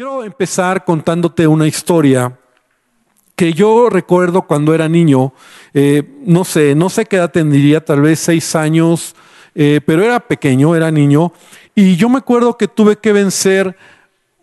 Quiero empezar contándote una historia que yo recuerdo cuando era niño, eh, no sé, no sé qué edad tendría, tal vez seis años, eh, pero era pequeño, era niño, y yo me acuerdo que tuve que vencer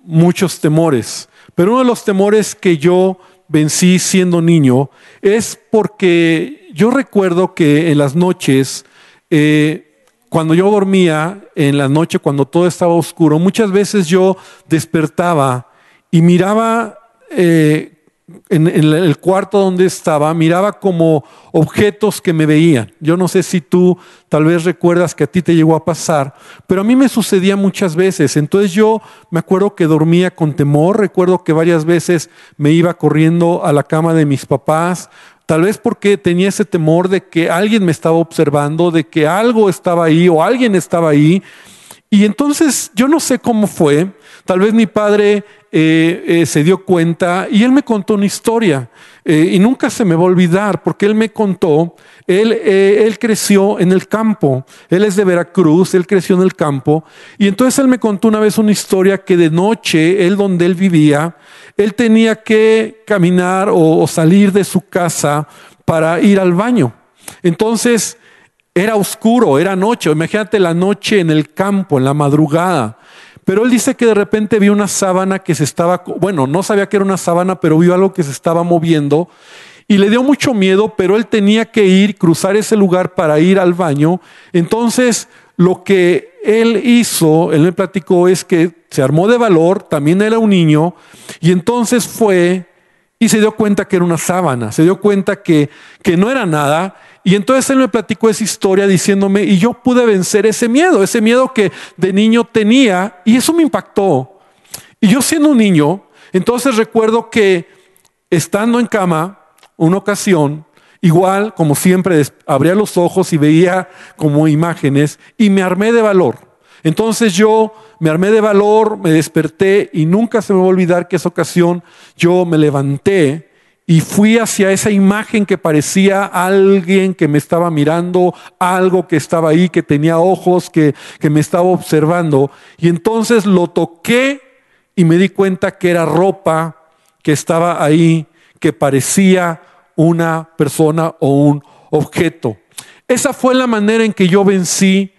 muchos temores, pero uno de los temores que yo vencí siendo niño es porque yo recuerdo que en las noches, eh, cuando yo dormía, en la noche cuando todo estaba oscuro, muchas veces yo despertaba y miraba eh, en, el cuarto donde estaba, miraba como objetos que me veían. Yo no sé si tú tal vez recuerdas que a ti te llegó a pasar, pero a mí me sucedía muchas veces. Entonces yo me acuerdo que dormía con temor, recuerdo que varias veces me iba corriendo a la cama de mis papás, tal vez porque tenía ese temor de que alguien me estaba observando, de que algo estaba ahí o alguien estaba ahí. Y entonces yo no sé cómo fue, tal vez mi padre eh, eh, se dio cuenta y él me contó una historia eh, y nunca se me va a olvidar porque él me contó, él, él creció en el campo, él es de Veracruz, él creció en el campo y entonces él me contó una vez una historia que de noche, él donde él vivía, él tenía que caminar o, o salir de su casa para ir al baño. Entonces, era oscuro, era noche. Imagínate la noche en el campo, en la madrugada. Pero él dice que de repente vio una sábana que se estaba, bueno, no sabía que era una sábana, pero vio algo que se estaba moviendo y le dio mucho miedo, pero él tenía que ir, cruzar ese lugar para ir al baño. Entonces, lo que él hizo, él me platicó, es que se armó de valor, también era un niño, y entonces fue y se dio cuenta que era una sábana, se dio cuenta que, que no era nada, y entonces él me platicó esa historia diciéndome, y yo pude vencer ese miedo, ese miedo que de niño tenía, y eso me impactó. Y yo siendo un niño, entonces recuerdo que estando en cama, una ocasión, igual como siempre, abría los ojos y veía como imágenes, y me armé de valor. Entonces yo me armé de valor, me desperté y nunca se me va a olvidar que esa ocasión yo me levanté y fui hacia esa imagen que parecía alguien que me estaba mirando, algo que estaba ahí, que tenía ojos, que, que me estaba observando. Y entonces lo toqué y me di cuenta que era ropa que estaba ahí, que parecía una persona o un objeto. Esa fue la manera en que yo vencí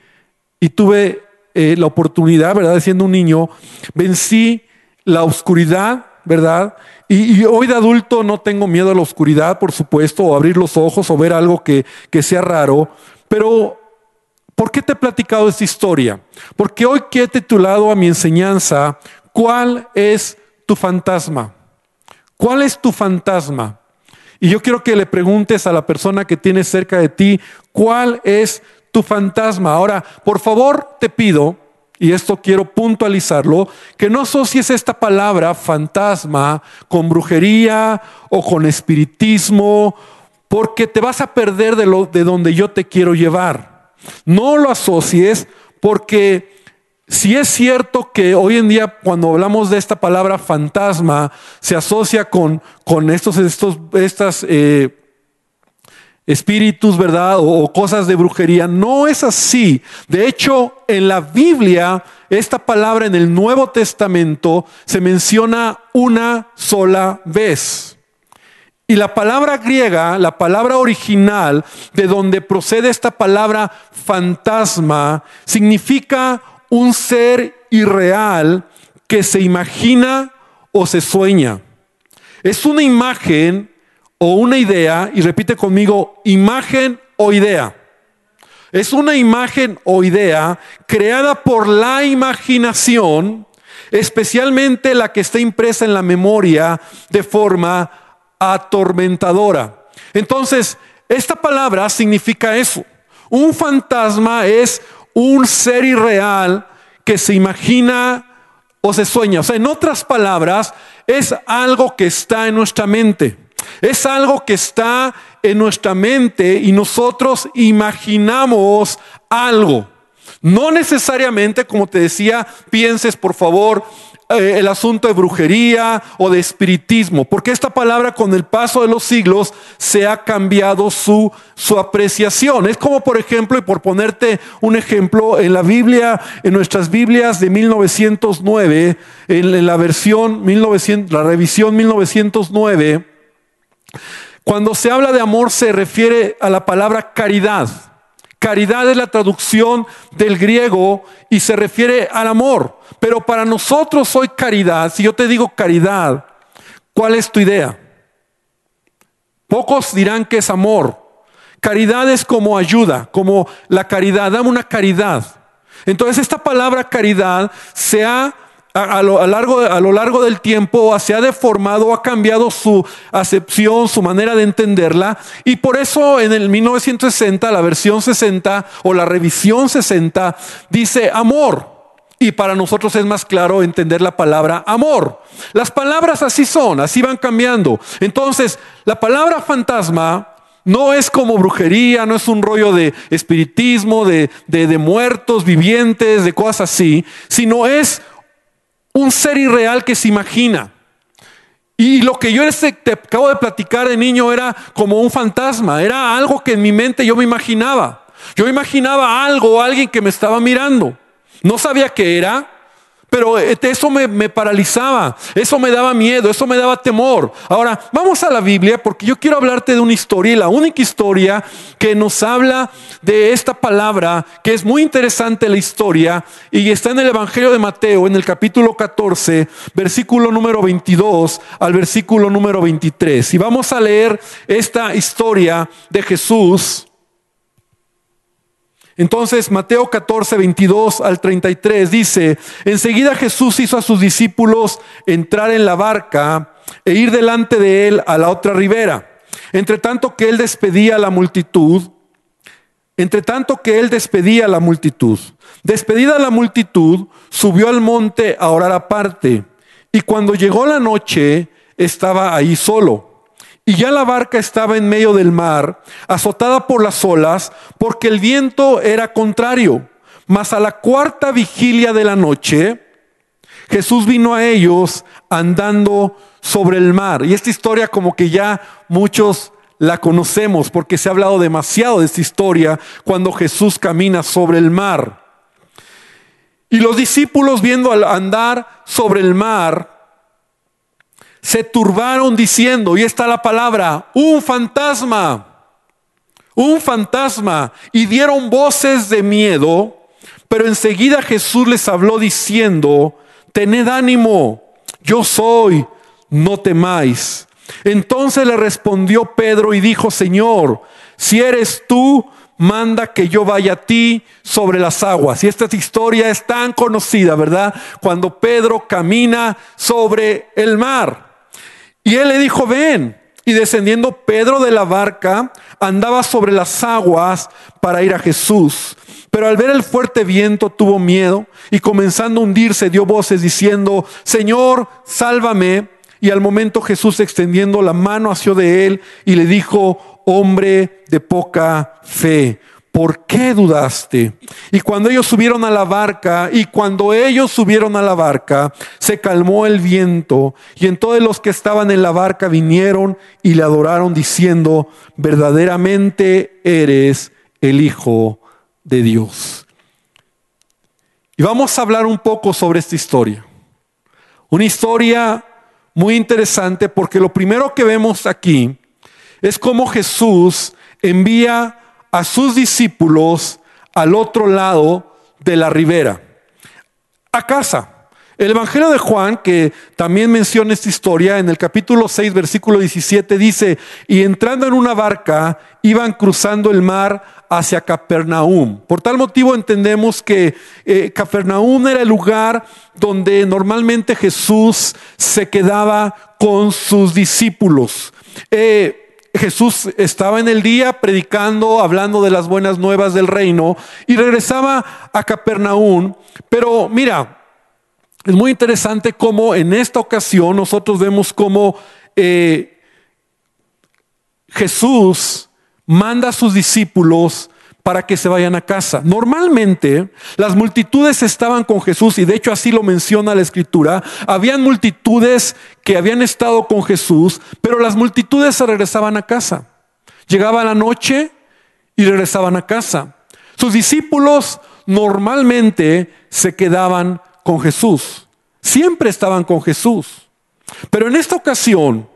y tuve eh, la oportunidad, ¿verdad? Siendo un niño, vencí la oscuridad, ¿verdad? Y, hoy de adulto no tengo miedo a la oscuridad, por supuesto, o abrir los ojos o ver algo que, que sea raro, pero ¿por qué te he platicado esta historia? Porque hoy que he titulado a mi enseñanza, ¿cuál es tu fantasma? ¿Cuál es tu fantasma? Y yo quiero que le preguntes a la persona que tienes cerca de ti, ¿cuál es tu fantasma? Ahora, por favor, te pido y esto quiero puntualizarlo, que no asocies esta palabra fantasma con brujería o con espiritismo, porque te vas a perder de, lo, de donde yo te quiero llevar. No lo asocies porque si es cierto que hoy en día cuando hablamos de esta palabra fantasma se asocia con, estos, estos, estas... Eh, espíritus, ¿verdad? O, cosas de brujería. No es así. De hecho, en la Biblia, esta palabra en el Nuevo Testamento se menciona una sola vez. Y la palabra griega, la palabra original de donde procede esta palabra fantasma, significa un ser irreal que se imagina o se sueña. Es una imagen o una idea, y repite conmigo, imagen o idea. Es una imagen o idea creada por la imaginación, especialmente la que está impresa en la memoria de forma atormentadora. Entonces, esta palabra significa eso. Un fantasma es un ser irreal que se imagina o se sueña. O sea, en otras palabras, es algo que está en nuestra mente. Es algo que está en nuestra mente y nosotros imaginamos algo. No necesariamente, como te decía, pienses por favor eh, el asunto de brujería o de espiritismo, porque esta palabra con el paso de los siglos se ha cambiado su, su apreciación. Es como por ejemplo, y por ponerte un ejemplo, en la Biblia, en nuestras Biblias de 1909, en la versión 1900, la revisión 1909, cuando se habla de amor se refiere a la palabra caridad. Caridad es la traducción del griego y se refiere al amor. Pero para nosotros hoy caridad, si yo te digo caridad, ¿cuál es tu idea? Pocos dirán que es amor. Caridad es como ayuda, como la caridad, dame una caridad. Entonces esta palabra caridad se ha a, lo, largo, a lo largo del tiempo se ha deformado, ha cambiado su acepción, su manera de entenderla. Y por eso en el 1960, la versión 60 o la revisión 60 dice amor. Y para nosotros es más claro entender la palabra amor. Las palabras así son, así van cambiando. Entonces, la palabra fantasma no es como brujería, no es un rollo de espiritismo, de, de, de muertos vivientes, de cosas así, sino es un ser irreal que se imagina. Y lo que yo te acabo de platicar de niño era como un fantasma, era algo que en mi mente yo me imaginaba. Yo imaginaba algo, alguien que me estaba mirando. No sabía qué era, pero eh, eso me, paralizaba, eso me daba miedo, eso me daba temor. Ahora, vamos a la Biblia porque yo quiero hablarte de una historia la única historia que nos habla de esta palabra, que es muy interesante la historia, y está en el Evangelio de Mateo, en el capítulo 14, versículo número 22 al versículo número 23. Y vamos a leer esta historia de Jesús entonces Mateo 14, 22 al 33 dice, enseguida Jesús hizo a sus discípulos entrar en la barca e ir delante de él a la otra ribera. Entre tanto que él despedía a la multitud, entre tanto que él despedía a la multitud. Despedida la multitud, subió al monte a orar aparte. Y cuando llegó la noche, estaba ahí solo. Y ya la barca estaba en medio del mar, azotada por las olas, porque el viento era contrario. Mas a la cuarta vigilia de la noche, Jesús vino a ellos andando sobre el mar. Y esta historia como que ya muchos la conocemos porque se ha hablado demasiado de esta historia cuando Jesús camina sobre el mar. Y los discípulos viendo al andar sobre el mar, se turbaron diciendo, y está la palabra, un fantasma, un fantasma, y dieron voces de miedo, pero enseguida Jesús les habló diciendo, tened ánimo, yo soy, no temáis. Entonces le respondió Pedro y dijo, Señor, si eres tú, manda que yo vaya a ti sobre las aguas. Y esta historia es tan conocida, ¿verdad? Cuando Pedro camina sobre el mar. Y él le dijo, ven. Y descendiendo Pedro de la barca, andaba sobre las aguas para ir a Jesús. Pero al ver el fuerte viento tuvo miedo y comenzando a hundirse dio voces diciendo, Señor, sálvame. Y al momento Jesús extendiendo la mano hacia de él y le dijo, hombre de poca fe, ¿por qué dudaste? Y cuando ellos subieron a la barca, y cuando ellos subieron a la barca, se calmó el viento, y entonces los que estaban en la barca vinieron y le adoraron diciendo, verdaderamente eres el Hijo de Dios. Y vamos a hablar un poco sobre esta historia. Una historia muy interesante porque lo primero que vemos aquí es cómo Jesús envía a sus discípulos al otro lado de la ribera, a casa. El Evangelio de Juan, que también menciona esta historia, en el capítulo 6, versículo 17, dice, y entrando en una barca, iban cruzando el mar hacia Capernaum. Por tal motivo entendemos que eh, Capernaum era el lugar donde normalmente Jesús se quedaba con sus discípulos. Eh, Jesús estaba en el día predicando, hablando de las buenas nuevas del reino y regresaba a Capernaum. Pero mira, es muy interesante cómo en esta ocasión nosotros vemos cómo eh, Jesús manda a sus discípulos para que se vayan a casa. Normalmente las multitudes estaban con Jesús y de hecho así lo menciona la escritura. Habían multitudes que habían estado con Jesús, pero las multitudes se regresaban a casa. Llegaba la noche y regresaban a casa. Sus discípulos normalmente se quedaban con Jesús. Siempre estaban con Jesús. Pero en esta ocasión,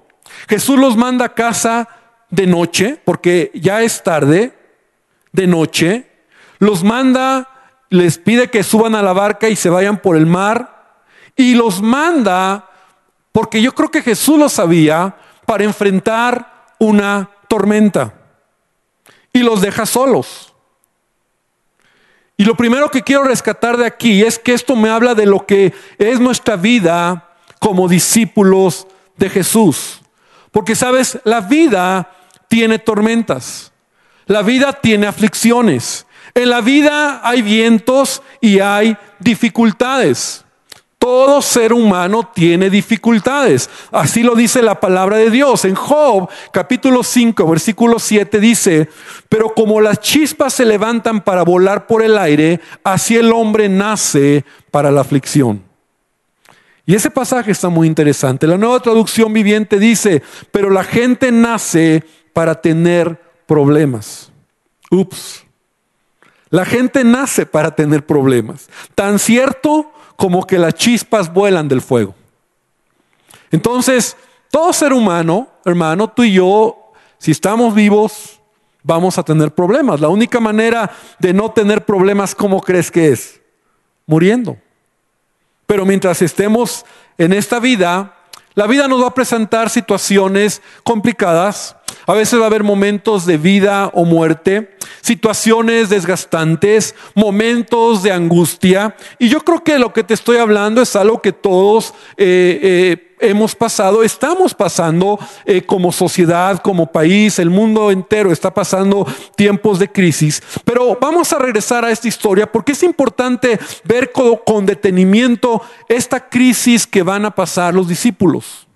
Jesús los manda a casa de noche, porque ya es tarde, de noche. Los manda, les pide que suban a la barca y se vayan por el mar. Y los manda, porque yo creo que Jesús lo sabía, para enfrentar una tormenta. Y los deja solos. Y lo primero que quiero rescatar de aquí es que esto me habla de lo que es nuestra vida como discípulos de Jesús. Porque sabes, la vida tiene tormentas, la vida tiene aflicciones, en la vida hay vientos y hay dificultades. Todo ser humano tiene dificultades. Así lo dice la palabra de Dios. En Job capítulo 5, versículo 7 dice, pero como las chispas se levantan para volar por el aire, así el hombre nace para la aflicción. Y ese pasaje está muy interesante. La nueva traducción viviente dice, pero la gente nace para tener problemas. Ups. La gente nace para tener problemas. Tan cierto como que las chispas vuelan del fuego. Entonces, todo ser humano, hermano, tú y yo, si estamos vivos, vamos a tener problemas. La única manera de no tener problemas, ¿cómo crees que es? Muriendo. Pero mientras estemos en esta vida, la vida nos va a presentar situaciones complicadas. A veces va a haber momentos de vida o muerte, situaciones desgastantes, momentos de angustia. Y yo creo que lo que te estoy hablando es algo que todos eh, eh, hemos pasado, estamos pasando eh, como sociedad, como país, el mundo entero está pasando tiempos de crisis. Pero vamos a regresar a esta historia porque es importante ver con, con detenimiento esta crisis que van a pasar los discípulos.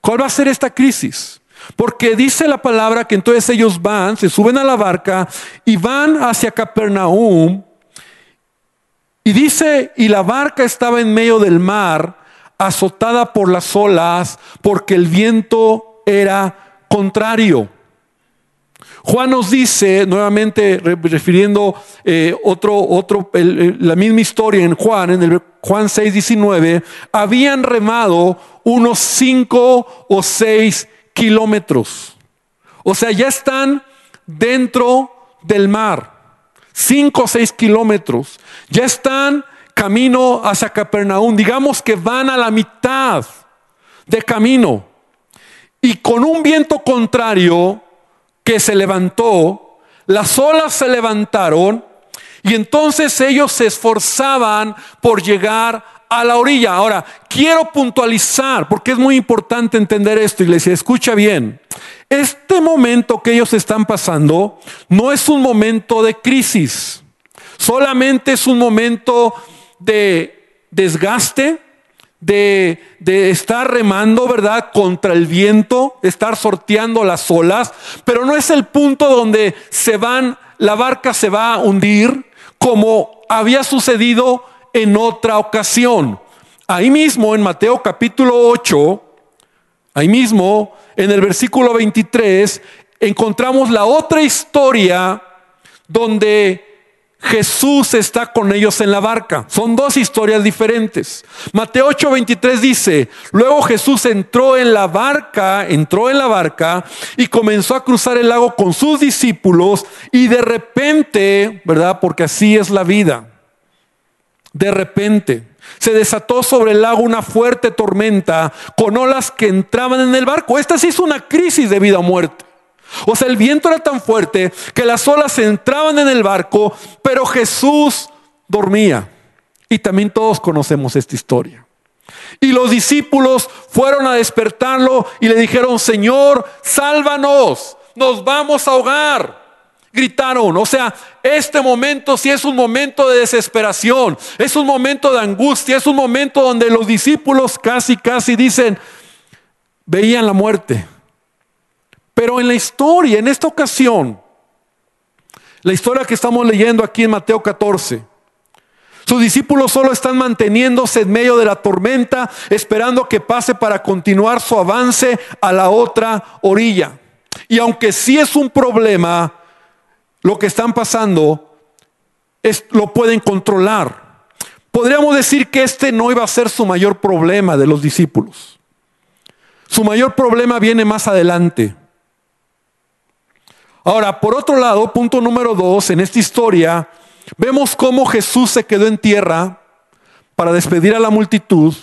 ¿Cuál va a ser esta crisis? Porque dice la palabra que entonces ellos van, se suben a la barca y van hacia Capernaum. Y dice, y la barca estaba en medio del mar azotada por las olas porque el viento era contrario. Juan nos dice, nuevamente refiriendo eh, otro, otro, la misma historia en Juan, en el Juan 6, 19, habían remado unos 5 o 6 kilómetros. O sea, ya están dentro del mar, 5 o 6 kilómetros. Ya están camino hacia Capernaum. Digamos que van a la mitad de camino. Y con un viento contrario que se levantó, las olas se levantaron y entonces ellos se esforzaban por llegar a la orilla. Ahora, quiero puntualizar, porque es muy importante entender esto, iglesia, escucha bien. Este momento que ellos están pasando no es un momento de crisis, solamente es un momento de desgaste, de, de, estar remando, ¿verdad? Contra el viento, estar sorteando las olas, pero no es el punto donde se van, la barca se va a hundir como había sucedido en otra ocasión. Ahí mismo en Mateo capítulo 8, ahí mismo en el versículo 23, encontramos la otra historia donde Jesús está con ellos en la barca. Son dos historias diferentes. Mateo 8:23 dice, luego Jesús entró en la barca, entró en la barca y comenzó a cruzar el lago con sus discípulos y de repente, ¿verdad? Porque así es la vida. De repente se desató sobre el lago una fuerte tormenta con olas que entraban en el barco. Esta sí es una crisis de vida o muerte. O sea, el viento era tan fuerte que las olas entraban en el barco, pero Jesús dormía. Y también todos conocemos esta historia. Y los discípulos fueron a despertarlo y le dijeron, Señor, sálvanos, nos vamos a ahogar. Gritaron, o sea, este momento sí es un momento de desesperación, es un momento de angustia, es un momento donde los discípulos casi, casi dicen, veían la muerte. Pero en la historia, en esta ocasión, La historia que estamos leyendo aquí en Mateo 14. Sus discípulos solo están manteniéndose en medio de la tormenta, esperando que pase para continuar su avance a la otra orilla. Y aunque sí es un problema, lo que están pasando, es, lo pueden controlar. Podríamos decir que este no iba a ser su mayor problema de los discípulos. Su mayor problema viene más adelante. Ahora, por otro lado, punto número dos, en esta historia, Vemos cómo Jesús se quedó en tierra para despedir a la multitud,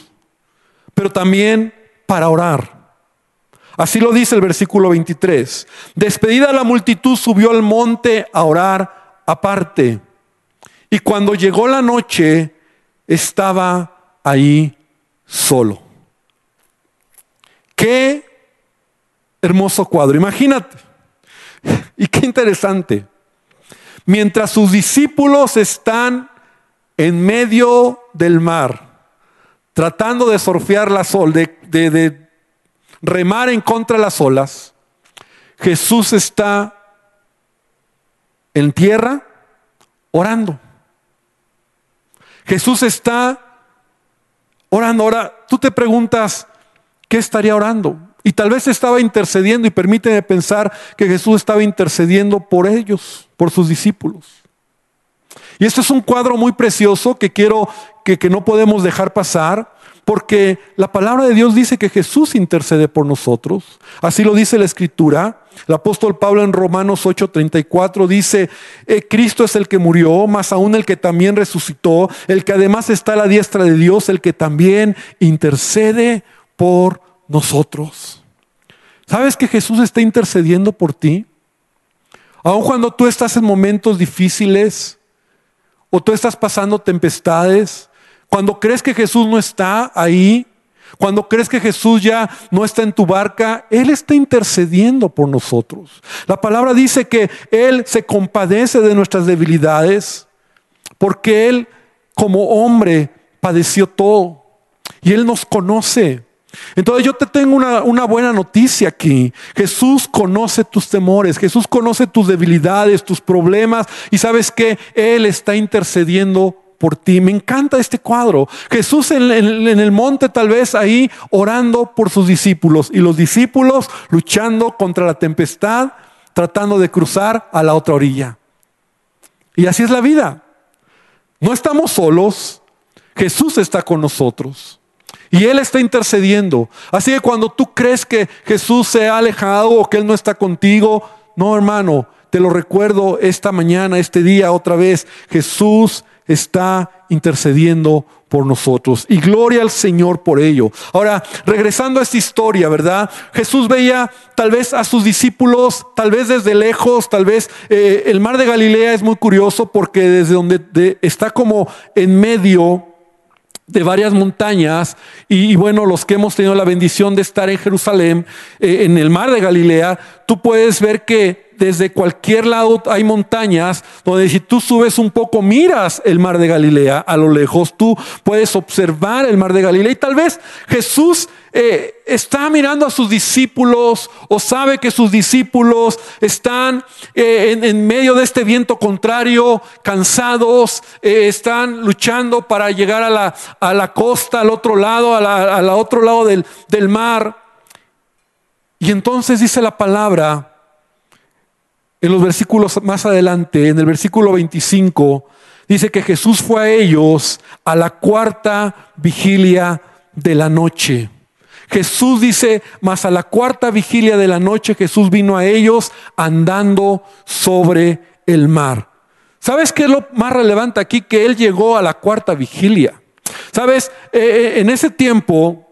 pero también para orar. Así lo dice el versículo 23. Despedida la multitud, subió al monte a orar aparte. Y cuando llegó la noche, estaba ahí solo. Qué hermoso cuadro. Imagínate. Y qué interesante. Mientras sus discípulos están en medio del mar, tratando de surfear la sol, de, de remar en contra de las olas, Jesús está en tierra orando. Jesús está orando. Ahora, tú te preguntas, ¿qué estaría orando? Y tal vez estaba intercediendo y permíteme pensar que Jesús estaba intercediendo por ellos, por sus discípulos. Y este es un cuadro muy precioso que quiero que, no podemos dejar pasar, porque la palabra de Dios dice que Jesús intercede por nosotros. Así lo dice la Escritura. El apóstol Pablo en Romanos 8:34 dice, eh, Cristo es el que murió, más aún el que también resucitó, el que además está a la diestra de Dios, el que también intercede por nosotros. ¿Sabes que Jesús está intercediendo por ti? Aun cuando tú estás en momentos difíciles o tú estás pasando tempestades, cuando crees que Jesús no está ahí, cuando crees que Jesús ya no está en tu barca, Él está intercediendo por nosotros. La palabra dice que Él se compadece de nuestras debilidades porque Él como hombre padeció todo y Él nos conoce. Entonces yo te tengo una, buena noticia aquí. Jesús conoce tus temores, Jesús conoce tus debilidades, tus problemas y sabes que Él está intercediendo por ti. Me encanta este cuadro. Jesús en, en, el monte tal vez ahí orando por sus discípulos y los discípulos luchando contra la tempestad, tratando de cruzar a la otra orilla. Y así es la vida. No estamos solos. Jesús está con nosotros. Y Él está intercediendo. Así que cuando tú crees que Jesús se ha alejado o que Él no está contigo, no hermano, te lo recuerdo esta mañana, este día otra vez, Jesús está intercediendo por nosotros. Y gloria al Señor por ello. Ahora, regresando a esta historia, ¿verdad? Jesús veía tal vez a sus discípulos, tal vez desde lejos, tal vez eh, el mar de Galilea es muy curioso porque desde donde está como en medio de varias montañas y, bueno, los que hemos tenido la bendición de estar en Jerusalén, eh, en el mar de Galilea, tú puedes ver que desde cualquier lado hay montañas donde si tú subes un poco miras el mar de Galilea a lo lejos, tú puedes observar el mar de Galilea y tal vez Jesús eh, está mirando a sus discípulos o sabe que sus discípulos están eh, en, medio de este viento contrario, cansados, eh, están luchando para llegar a la, a la, costa, al otro lado, al otro lado del, del mar. Y entonces dice la palabra, en los versículos más adelante, en el versículo 25, dice que Jesús fue a ellos a la cuarta vigilia de la noche. Jesús dice, más a la cuarta vigilia de la noche Jesús vino a ellos andando sobre el mar. ¿Sabes qué es lo más relevante aquí? Que Él llegó a la cuarta vigilia. ¿Sabes? Eh, eh, en ese tiempo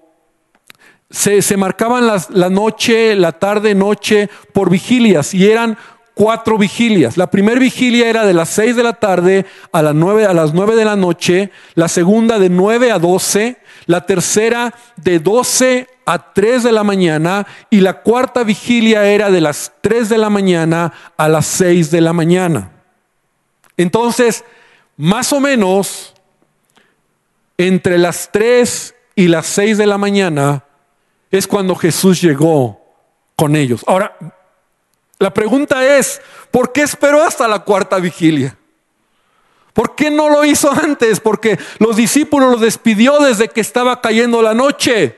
se, marcaban la noche, la tarde, noche por vigilias y eran cuatro vigilias. La primera vigilia era de las seis de la tarde a las nueve, a las nueve de la noche, la segunda de nueve a doce, la tercera de doce a tres de la mañana y la cuarta vigilia era de las tres de la mañana a las seis de la mañana. Entonces, más o menos, entre las tres y las seis de la mañana es cuando Jesús llegó con ellos. Ahora, La pregunta es, ¿por qué esperó hasta la cuarta vigilia? ¿Por qué no lo hizo antes? Porque los discípulos los despidió desde que estaba cayendo la noche.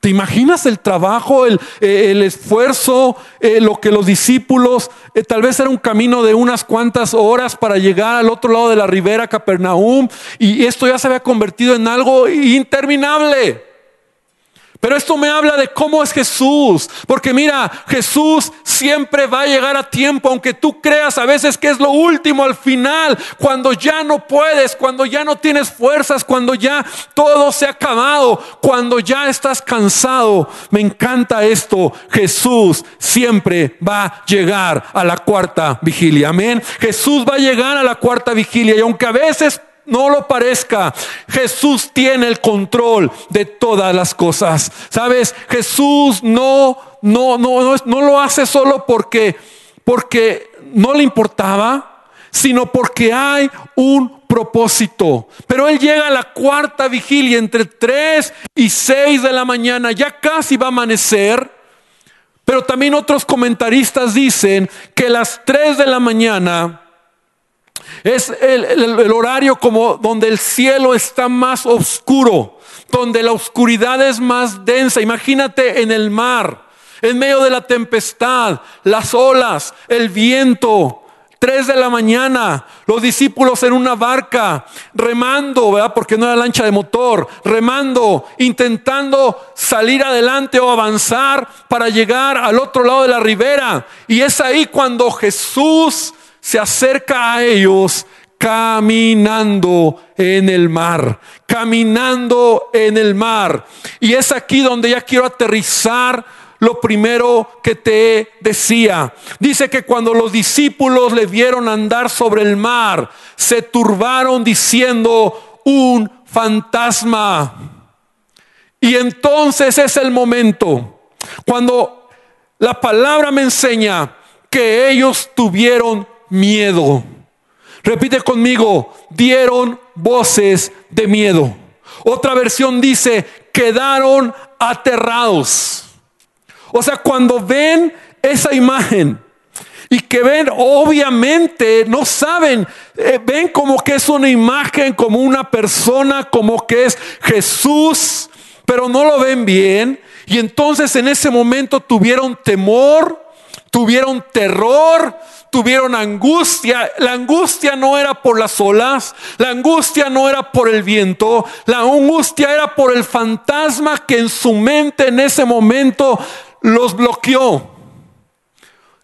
¿Te imaginas el trabajo, el, eh, esfuerzo, eh, lo que los discípulos, eh, tal vez era un camino de unas cuantas horas para llegar al otro lado de la ribera, Capernaum, y esto ya se había convertido en algo interminable? Pero esto me habla de cómo es Jesús. Porque mira, Jesús siempre va a llegar a tiempo, aunque tú creas a veces que es lo último al final, cuando ya no puedes, cuando ya no tienes fuerzas, cuando ya todo se ha acabado, cuando ya estás cansado. Me encanta esto. Jesús siempre va a llegar a la cuarta vigilia. Amén. Jesús va a llegar a la cuarta vigilia y aunque a veces no lo parezca, Jesús tiene el control de todas las cosas. ¿Sabes? Jesús no no no no, lo hace solo porque porque no le importaba, sino porque hay un propósito. Pero él llega a la cuarta vigilia entre 3 y 6 de la mañana, ya casi va a amanecer. Pero también otros comentaristas dicen que las 3 de la mañana es el, horario como donde el cielo está más oscuro, donde la oscuridad es más densa. Imagínate en el mar, en medio de la tempestad, las olas, el viento. Tres de la mañana, los discípulos en una barca, remando, ¿verdad? Porque no era lancha de motor, remando, intentando salir adelante o avanzar para llegar al otro lado de la ribera. Y es ahí cuando Jesús se acerca a ellos caminando en el mar, caminando en el mar. Y es aquí donde ya quiero aterrizar lo primero que te decía. Dice que cuando los discípulos le vieron andar sobre el mar, se turbaron diciendo un fantasma. Y entonces es el momento cuando la palabra me enseña que ellos tuvieron miedo. Repite conmigo, dieron voces de miedo. Otra versión dice, quedaron aterrados. O sea, cuando ven esa imagen y que ven, obviamente, no saben, eh, ven como que es una imagen, como una persona, como que es Jesús, pero no lo ven bien. Y entonces en ese momento tuvieron temor, tuvieron terror, tuvieron angustia. La angustia no era por las olas, la angustia no era por el viento, la angustia era por el fantasma que en su mente en ese momento los bloqueó.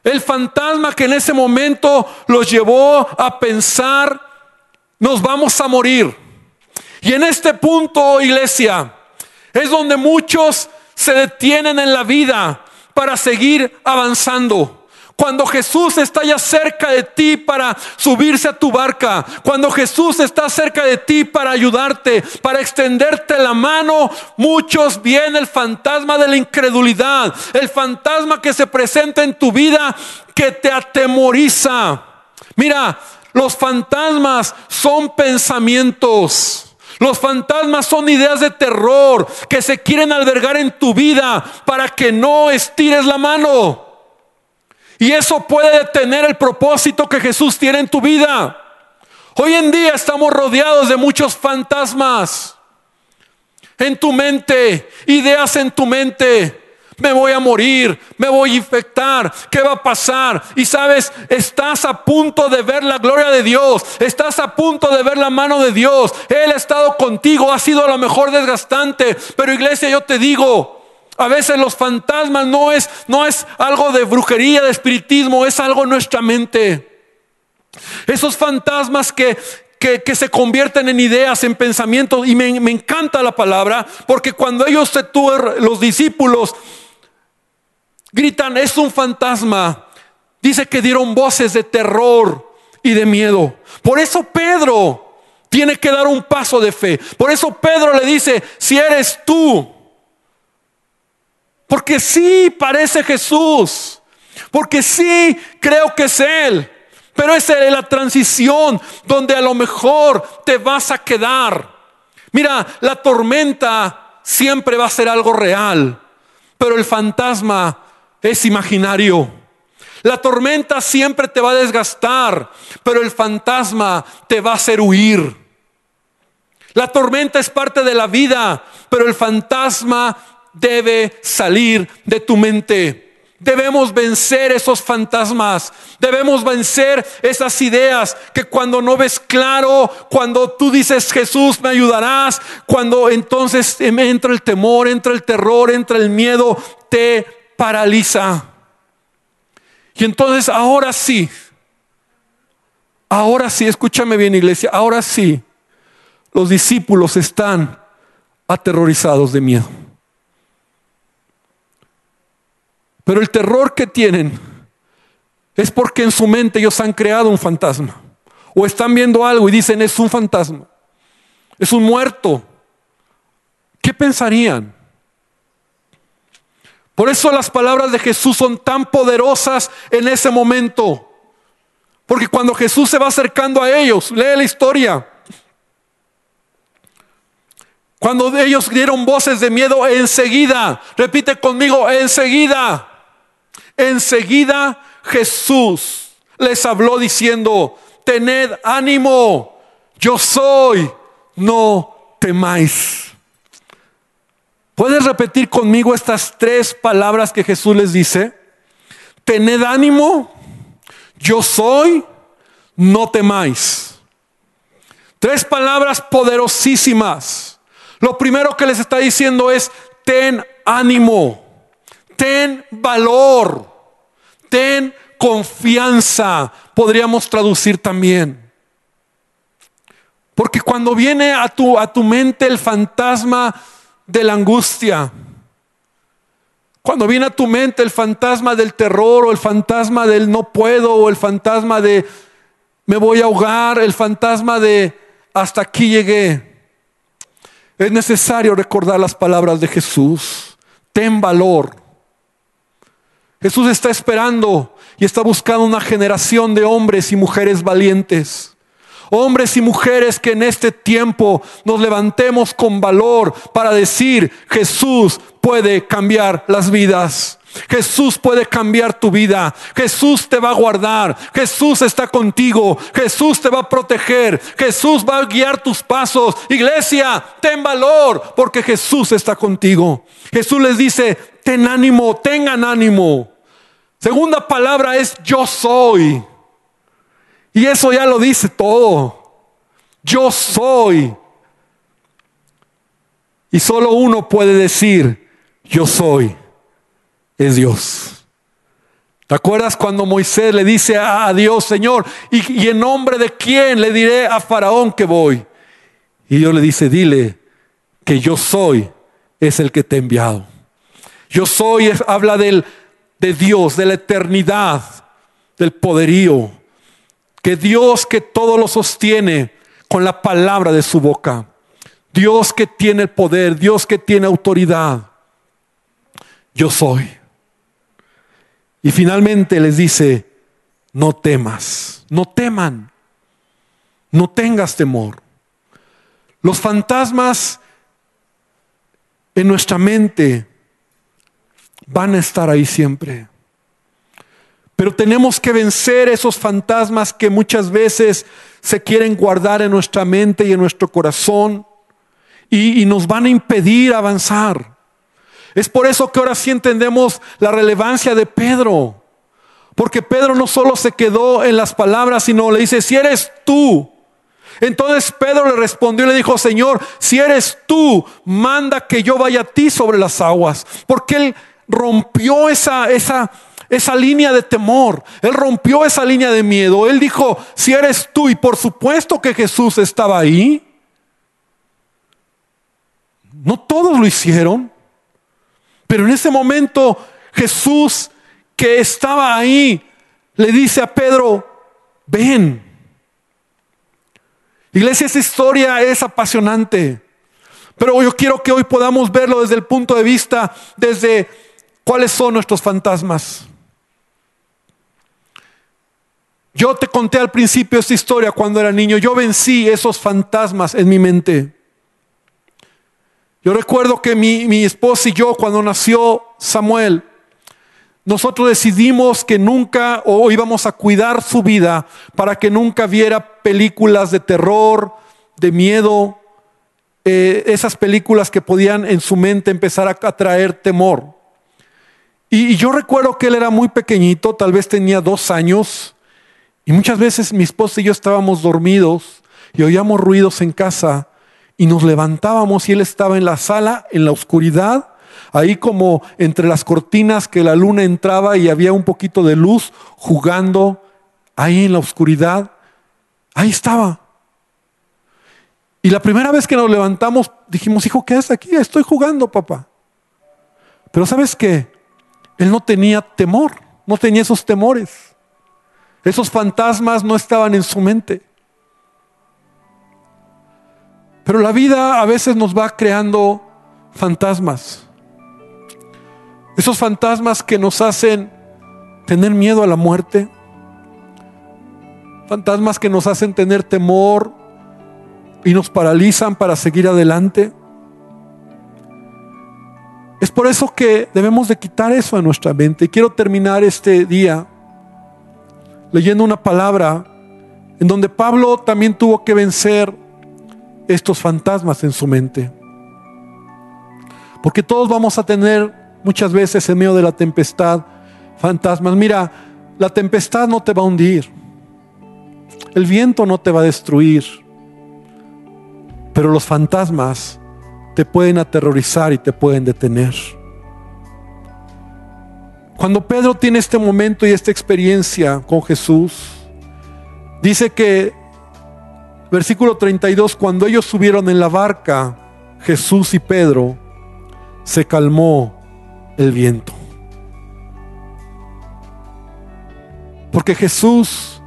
El fantasma que en ese momento los llevó a pensar, nos vamos a morir. Y en este punto, iglesia, es donde muchos se detienen en la vida para seguir avanzando. Cuando Jesús está ya cerca de ti para subirse a tu barca, cuando Jesús está cerca de ti para ayudarte, para extenderte la mano, muchos viene el fantasma de la incredulidad, el fantasma que se presenta en tu vida que te atemoriza. Mira, los fantasmas son pensamientos. Los fantasmas son ideas de terror que se quieren albergar en tu vida para que no estires la mano. Y eso puede detener el propósito que Jesús tiene en tu vida. Hoy en día estamos rodeados de muchos fantasmas en tu mente, ideas en tu mente. Me voy a morir, me voy a infectar, ¿qué va a pasar? Y sabes, estás a punto de ver la gloria de Dios, estás a punto de ver la mano de Dios. Él ha estado contigo, ha sido a lo mejor desgastante, pero iglesia, yo te digo, a veces los fantasmas no es, no es algo de brujería, de espiritismo, es algo en nuestra mente. Esos fantasmas que, que, se convierten en ideas, en pensamientos. Y me, encanta la palabra, porque cuando ellos, se los discípulos, gritan, es un fantasma, dice que dieron voces de terror y de miedo. Por eso Pedro tiene que dar un paso de fe. Por eso Pedro le dice, si eres tú, porque sí parece Jesús. Porque sí creo que es Él. Pero es la transición donde a lo mejor te vas a quedar. Mira, la tormenta siempre va a ser algo real. Pero el fantasma es imaginario. La tormenta siempre te va a desgastar, pero el fantasma te va a hacer huir. La tormenta es parte de la vida, pero el fantasma debe salir de tu mente. Debemos vencer esos fantasmas. Debemos vencer esas ideas que cuando no ves claro, cuando tú dices Jesús me ayudarás, cuando entonces entra el temor, entra el terror, entra el miedo, te paraliza. Y entonces ahora sí, ahora sí, escúchame bien iglesia, ahora sí, los discípulos están aterrorizados de miedo. Pero el terror que tienen es porque en su mente ellos han creado un fantasma. O están viendo algo y dicen es un fantasma. Es un muerto. ¿Qué pensarían? Por eso las palabras de Jesús son tan poderosas en ese momento. Porque cuando Jesús se va acercando a ellos, lee la historia. Cuando ellos dieron voces de miedo, enseguida, repite conmigo, enseguida, enseguida Jesús les habló diciendo, tened ánimo, yo soy, no temáis. ¿Puedes repetir conmigo estas tres palabras que Jesús les dice? Tened ánimo, yo soy, no temáis. Tres palabras poderosísimas. Lo primero que les está diciendo es, ten ánimo, ten valor, ten confianza, podríamos traducir también. Porque cuando viene a tu, a tu mente el fantasma de la angustia. Cuando viene a tu mente el fantasma del terror o el fantasma del no puedo o el fantasma de me voy a ahogar, el fantasma de hasta aquí llegué. Es necesario recordar las palabras de Jesús. Ten valor. Jesús está esperando y está buscando una generación de hombres y mujeres valientes Hombres y mujeres que en este tiempo nos levantemos con valor para decir, Jesús puede cambiar las vidas. Jesús puede cambiar tu vida. Jesús te va a guardar. Jesús está contigo. Jesús te va a proteger. Jesús va a guiar tus pasos. Iglesia, ten valor porque Jesús está contigo. Jesús les dice, ten ánimo, tengan ánimo. Segunda palabra es yo soy. Y eso ya lo dice todo. Yo soy. Y solo uno puede decir, yo soy. Es Dios. ¿Te acuerdas cuando Moisés le dice a Dios, Señor, ¿y, en nombre de quién le diré a Faraón que voy? Y Dios le dice, dile que yo soy es el que te ha enviado. Yo soy, habla del, de Dios, de la eternidad, del poderío, que Dios que todo lo sostiene con la palabra de su boca. Dios que tiene el poder, Dios que tiene autoridad. Yo soy. Y finalmente les dice, no temas, no teman, no tengas temor. Los fantasmas en nuestra mente van a estar ahí siempre. Pero tenemos que vencer esos fantasmas que muchas veces se quieren guardar en nuestra mente y en nuestro corazón y, nos van a impedir avanzar. Es por eso que ahora sí entendemos la relevancia de Pedro. Porque Pedro no solo se quedó en las palabras, sino le dice, si eres tú. Entonces Pedro le respondió y le dijo, Señor, si eres tú, manda que yo vaya a ti sobre las aguas. Porque él rompió esa, esa, esa línea de temor, él rompió esa línea de miedo, él dijo, si eres tú, y por supuesto que Jesús estaba ahí, no todos lo hicieron, pero en ese momento Jesús que estaba ahí le dice a Pedro, ven. Iglesia, esa historia es apasionante, pero yo quiero que hoy podamos verlo desde el punto de vista, desde cuáles son nuestros fantasmas. Yo te conté al principio esta historia cuando era niño. Yo vencí esos fantasmas en mi mente. Yo recuerdo que mi, mi esposa y yo, cuando nació Samuel, nosotros decidimos que nunca o íbamos a cuidar su vida para que nunca viera películas de terror, de miedo, eh, esas películas que podían en su mente empezar a atraer temor. Y, y yo recuerdo que él era muy pequeñito, tal vez tenía dos años, y muchas veces mi esposa y yo estábamos dormidos y oíamos ruidos en casa y nos levantábamos y él estaba en la sala, en la oscuridad, ahí como entre las cortinas que la luna entraba y había un poquito de luz jugando ahí en la oscuridad. Ahí estaba. Y la primera vez que nos levantamos dijimos, hijo, ¿qué haces aquí? Estoy jugando, papá. Pero sabes qué? Él no tenía temor, no tenía esos temores. Esos fantasmas no estaban en su mente. Pero la vida a veces nos va creando fantasmas. Esos fantasmas que nos hacen tener miedo a la muerte. Fantasmas que nos hacen tener temor y nos paralizan para seguir adelante. Es por eso que debemos de quitar eso de nuestra mente. Y quiero terminar este día leyendo una palabra en donde Pablo también tuvo que vencer estos fantasmas en su mente. Porque todos vamos a tener muchas veces en medio de la tempestad fantasmas. Mira, la tempestad no te va a hundir. El viento no te va a destruir. Pero los fantasmas te pueden aterrorizar y te pueden detener. Cuando Pedro tiene este momento y esta experiencia con Jesús, dice que, versículo 32, cuando ellos subieron en la barca, Jesús y Pedro, se calmó el viento. Porque Jesús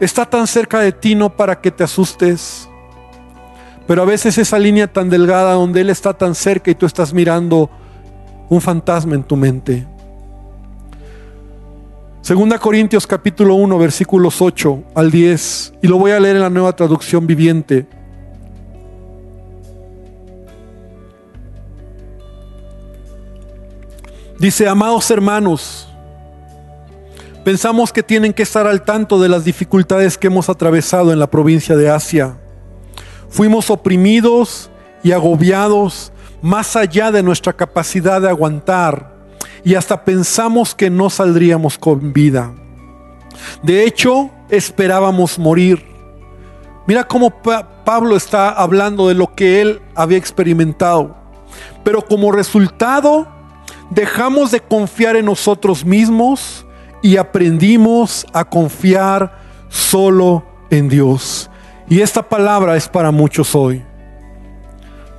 está tan cerca de ti no para que te asustes, pero a veces esa línea tan delgada donde Él está tan cerca y tú estás mirando un fantasma en tu mente. Segunda Corintios capítulo 1 versículos 8 al 10 y lo voy a leer en la nueva traducción viviente. Dice, amados hermanos, pensamos que tienen que estar al tanto de las dificultades que hemos atravesado en la provincia de Asia. Fuimos oprimidos y agobiados más allá de nuestra capacidad de aguantar y hasta pensamos que no saldríamos con vida. De hecho, esperábamos morir. Mira cómo Pablo está hablando de lo que él había experimentado. Pero como resultado, dejamos de confiar en nosotros mismos y aprendimos a confiar solo en Dios. Y esta palabra es para muchos hoy.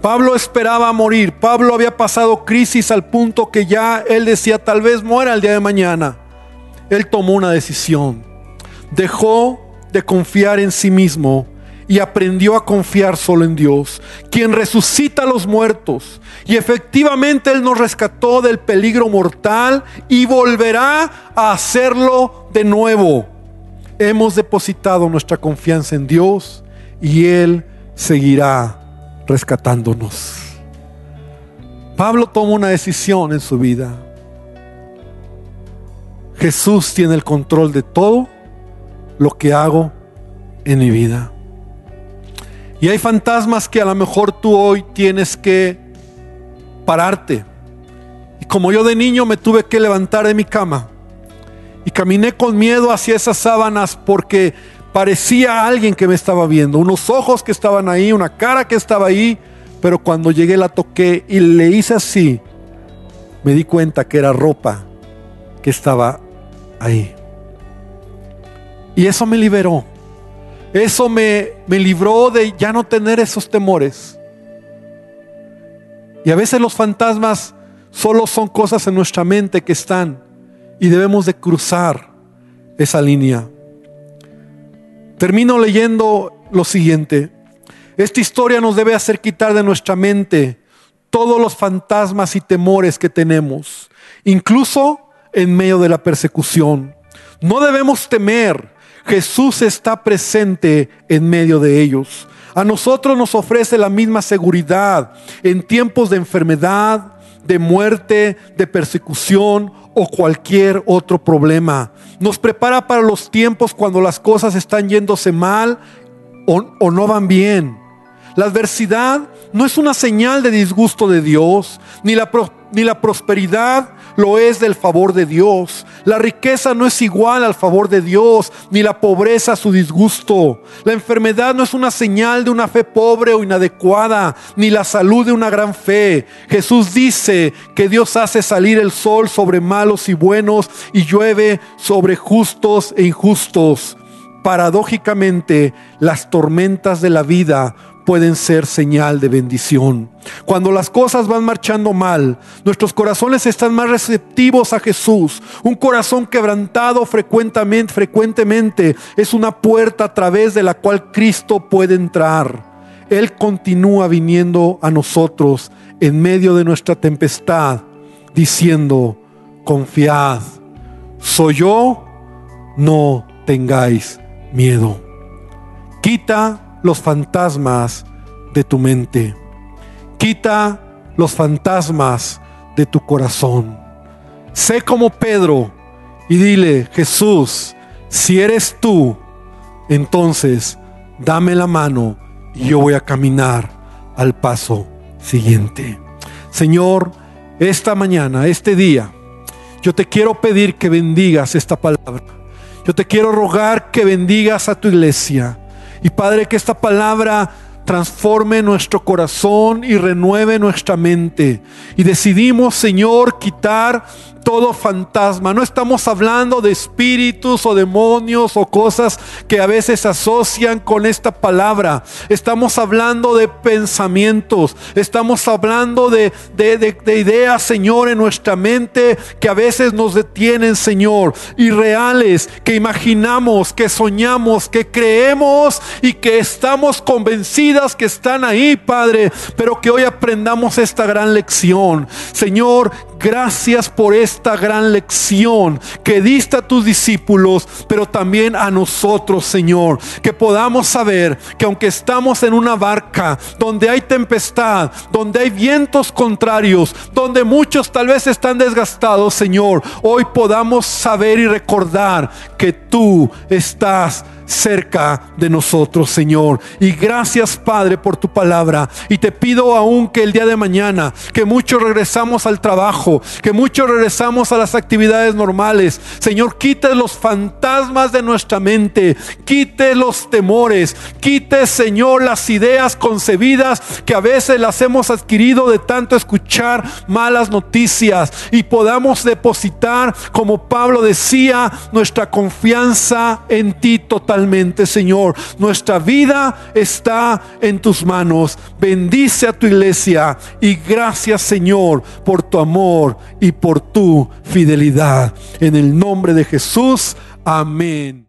Pablo esperaba morir. Pablo había pasado crisis al punto que ya él decía, tal vez muera el día de mañana. Él tomó una decisión. Dejó de confiar en sí mismo y aprendió a confiar solo en Dios, quien resucita a los muertos. Y efectivamente Él nos rescató del peligro mortal y volverá a hacerlo de nuevo. Hemos depositado nuestra confianza en Dios y Él seguirá rescatándonos. Pablo toma una decisión en su vida. Jesús tiene el control de todo lo que hago en mi vida. Y hay fantasmas que a lo mejor tú hoy tienes que pararte. Y como yo de niño me tuve que levantar de mi cama y caminé con miedo hacia esas sábanas porque parecía alguien que me estaba viendo, unos ojos que estaban ahí, una cara que estaba ahí, pero cuando llegué la toqué y le hice así, me di cuenta que era ropa que estaba ahí. Y eso me liberó. Eso me, me libró de ya no tener esos temores. Y a veces los fantasmas solo son cosas en nuestra mente que están y debemos de cruzar esa línea. Termino leyendo lo siguiente. Esta historia nos debe hacer quitar de nuestra mente todos los fantasmas y temores que tenemos, incluso en medio de la persecución. No debemos temer. Jesús está presente en medio de ellos. A nosotros nos ofrece la misma seguridad en tiempos de enfermedad, de muerte, de persecución o cualquier otro problema. Nos prepara para los tiempos cuando las cosas están yéndose mal o, no van bien. La adversidad no es una señal de disgusto de Dios, ni la, ni la prosperidad lo es del favor de Dios. La riqueza no es igual al favor de Dios, ni la pobreza a su disgusto. La enfermedad no es una señal de una fe pobre o inadecuada, ni la salud de una gran fe. Jesús dice que Dios hace salir el sol sobre malos y buenos y llueve sobre justos e injustos. Paradójicamente, las tormentas de la vida pueden ser señal de bendición. Cuando las cosas van marchando mal, nuestros corazones están más receptivos a Jesús. Un corazón quebrantado frecuentemente, frecuentemente es una puerta a través de la cual Cristo puede entrar. Él continúa viniendo a nosotros en medio de nuestra tempestad, diciendo, confiad, soy yo, no tengáis miedo. Quita los fantasmas de tu mente. Quita los fantasmas de tu corazón. Sé como Pedro y dile, Jesús, si eres tú, entonces dame la mano y yo voy a caminar al paso siguiente. Señor, esta mañana, este día, yo te quiero pedir que bendigas esta palabra. Yo te quiero rogar que bendigas a tu iglesia. Y Padre, que esta palabra transforme nuestro corazón y renueve nuestra mente. Y decidimos, Señor, quitar todo fantasma. No estamos hablando de espíritus o demonios o cosas que a veces asocian con esta palabra. Estamos hablando de pensamientos. Estamos hablando de, de, ideas, Señor, en nuestra mente que a veces nos detienen, Señor. Irreales, que imaginamos, que soñamos, que creemos y que estamos convencidas que están ahí, Padre. Pero que hoy aprendamos esta gran lección. Señor, gracias por esta gran lección que diste a tus discípulos, pero también a nosotros, Señor. Que podamos saber que aunque estamos en una barca donde hay tempestad, donde hay vientos contrarios, donde muchos tal vez están desgastados, Señor, hoy podamos saber y recordar que tú estás cerca de nosotros, Señor. Y gracias, Padre, por tu palabra. Y te pido aún que el día de mañana, que muchos regresamos al trabajo, que muchos regresamos a las actividades normales. Señor, quite los fantasmas de nuestra mente, quite los temores, quite, Señor, las ideas concebidas que a veces las hemos adquirido de tanto escuchar malas noticias y podamos depositar, como Pablo decía, nuestra confianza en ti Señor. Nuestra vida está en tus manos. Bendice a tu iglesia y gracias, Señor, por tu amor y por tu fidelidad. En el nombre de Jesús, amén.